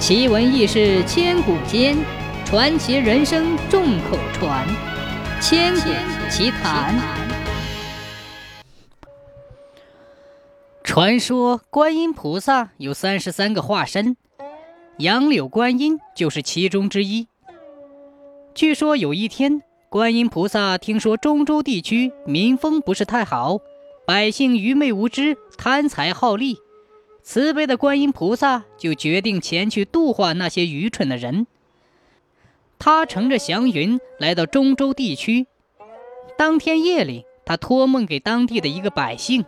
奇闻异事千古间，传奇人生众口传。千古奇谈。传说观音菩萨有三十三个化身，杨柳观音就是其中之一。据说有一天，观音菩萨听说中州地区民风不是太好，百姓愚昧无知，贪财好利。慈悲的观音菩萨就决定前去度化那些愚蠢的人。他乘着祥云来到中州地区。当天夜里，他托梦给当地的一个百姓，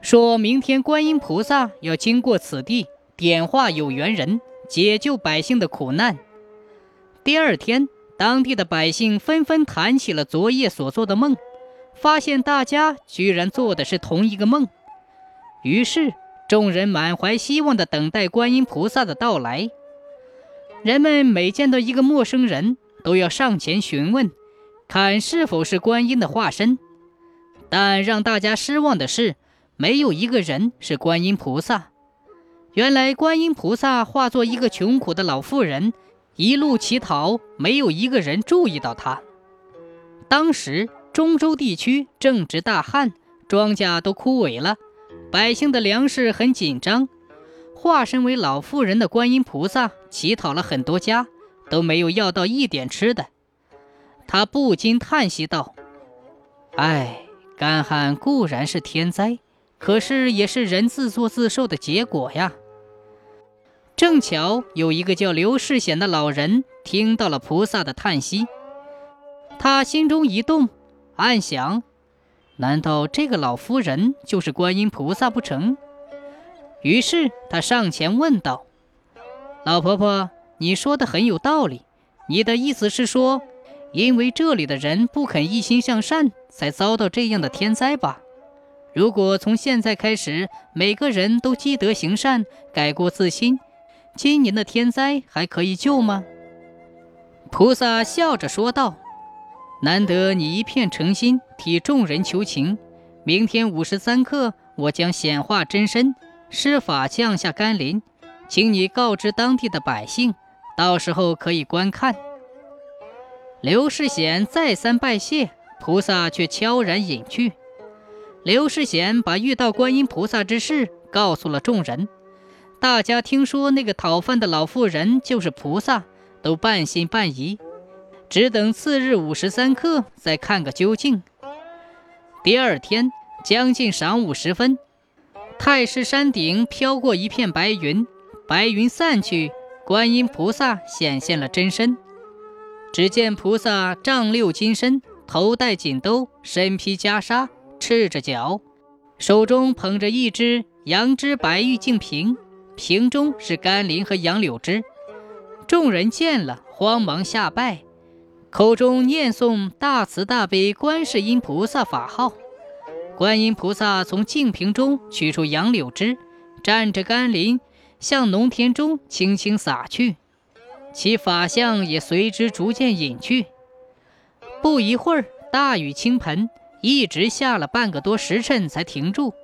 说明天观音菩萨要经过此地，点化有缘人，解救百姓的苦难。第二天，当地的百姓纷纷谈起了昨夜所做的梦，发现大家居然做的是同一个梦，于是。众人满怀希望地等待观音菩萨的到来。人们每见到一个陌生人，都要上前询问，看是否是观音的化身。但让大家失望的是，没有一个人是观音菩萨。原来，观音菩萨化作一个穷苦的老妇人，一路乞讨，没有一个人注意到她。当时，中州地区正值大旱，庄稼都枯萎了。百姓的粮食很紧张，化身为老妇人的观音菩萨乞讨了很多家，都没有要到一点吃的。他不禁叹息道：“唉，干旱固然是天灾，可是也是人自作自受的结果呀。”正巧有一个叫刘世显的老人听到了菩萨的叹息，他心中一动，暗想。难道这个老夫人就是观音菩萨不成？于是他上前问道：“老婆婆，你说的很有道理。你的意思是说，因为这里的人不肯一心向善，才遭到这样的天灾吧？如果从现在开始，每个人都积德行善，改过自新，今年的天灾还可以救吗？”菩萨笑着说道。难得你一片诚心替众人求情，明天午时三刻，我将显化真身，施法降下甘霖，请你告知当地的百姓，到时候可以观看。刘世显再三拜谢，菩萨却悄然隐去。刘世显把遇到观音菩萨之事告诉了众人，大家听说那个讨饭的老妇人就是菩萨，都半信半疑。只等次日午时三刻，再看个究竟。第二天将近晌午时分，太师山顶飘过一片白云，白云散去，观音菩萨显现了真身。只见菩萨丈六金身，头戴锦兜，身披袈裟，赤着脚，手中捧着一只羊脂白玉净瓶，瓶中是甘霖和杨柳枝。众人见了，慌忙下拜。口中念诵大慈大悲观世音菩萨法号，观音菩萨从净瓶中取出杨柳枝，蘸着甘霖，向农田中轻轻洒去，其法相也随之逐渐隐去。不一会儿，大雨倾盆，一直下了半个多时辰才停住。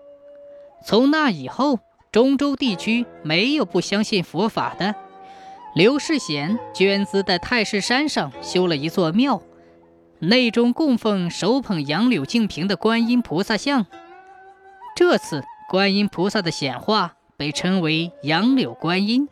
从那以后，中州地区没有不相信佛法的。刘世贤捐资在太师山上修了一座庙，内中供奉手捧杨柳净瓶的观音菩萨像。这次观音菩萨的显化被称为杨柳观音。